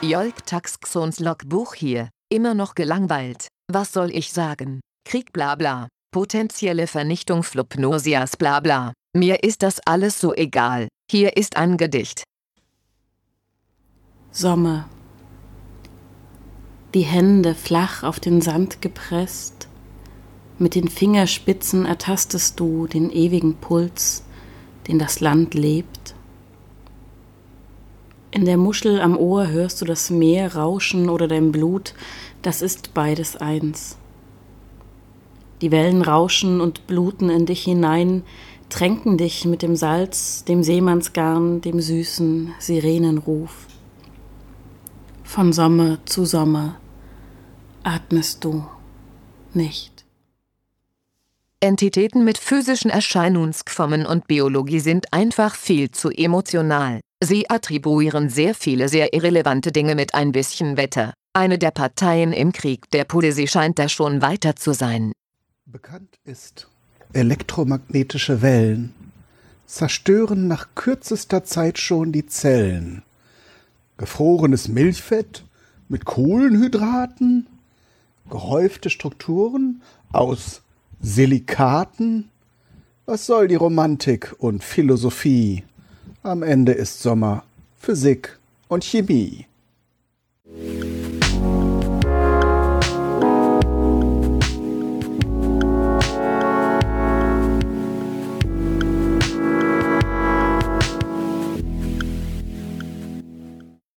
Jolk Taxxons Logbuch hier, immer noch gelangweilt. Was soll ich sagen? Krieg bla bla. Potenzielle Vernichtung Flupnosias bla bla. Mir ist das alles so egal. Hier ist ein Gedicht. Sommer. Die Hände flach auf den Sand gepresst, mit den Fingerspitzen ertastest du den ewigen Puls, den das Land lebt. In der Muschel am Ohr hörst du das Meer rauschen oder dein Blut, das ist beides eins. Die Wellen rauschen und bluten in dich hinein, tränken dich mit dem Salz, dem Seemannsgarn, dem süßen Sirenenruf. Von Sommer zu Sommer atmest du nicht. Entitäten mit physischen Erscheinungsformen und Biologie sind einfach viel zu emotional. Sie attribuieren sehr viele sehr irrelevante Dinge mit ein bisschen Wetter. Eine der Parteien im Krieg der Poesie scheint da schon weiter zu sein. Bekannt ist, elektromagnetische Wellen zerstören nach kürzester Zeit schon die Zellen. Gefrorenes Milchfett mit Kohlenhydraten, gehäufte Strukturen aus Silikaten? Was soll die Romantik und Philosophie? Am Ende ist Sommer Physik und Chemie.